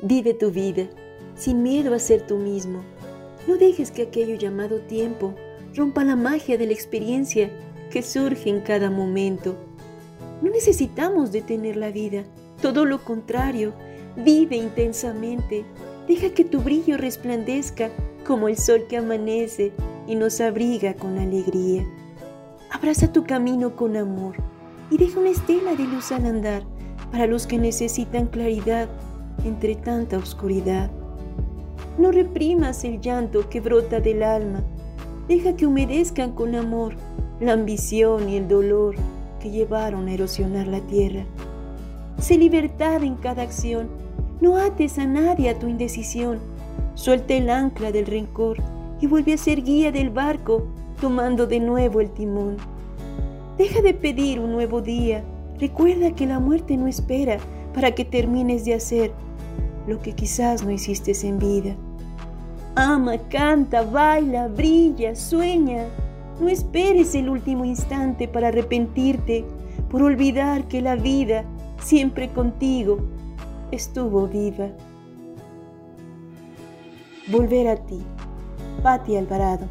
Vive tu vida, sin miedo a ser tú mismo. No dejes que aquello llamado tiempo rompa la magia de la experiencia que surge en cada momento. No necesitamos detener la vida, todo lo contrario, vive intensamente, deja que tu brillo resplandezca como el sol que amanece y nos abriga con alegría. Abraza tu camino con amor y deja una estela de luz al andar para los que necesitan claridad entre tanta oscuridad. No reprimas el llanto que brota del alma, deja que humedezcan con amor la ambición y el dolor que llevaron a erosionar la tierra. Sé libertad en cada acción, no ates a nadie a tu indecisión, suelta el ancla del rencor y vuelve a ser guía del barco tomando de nuevo el timón. Deja de pedir un nuevo día, recuerda que la muerte no espera para que termines de hacer lo que quizás no hiciste en vida. Ama, canta, baila, brilla, sueña. No esperes el último instante para arrepentirte por olvidar que la vida siempre contigo estuvo viva. Volver a ti, Patti Alvarado.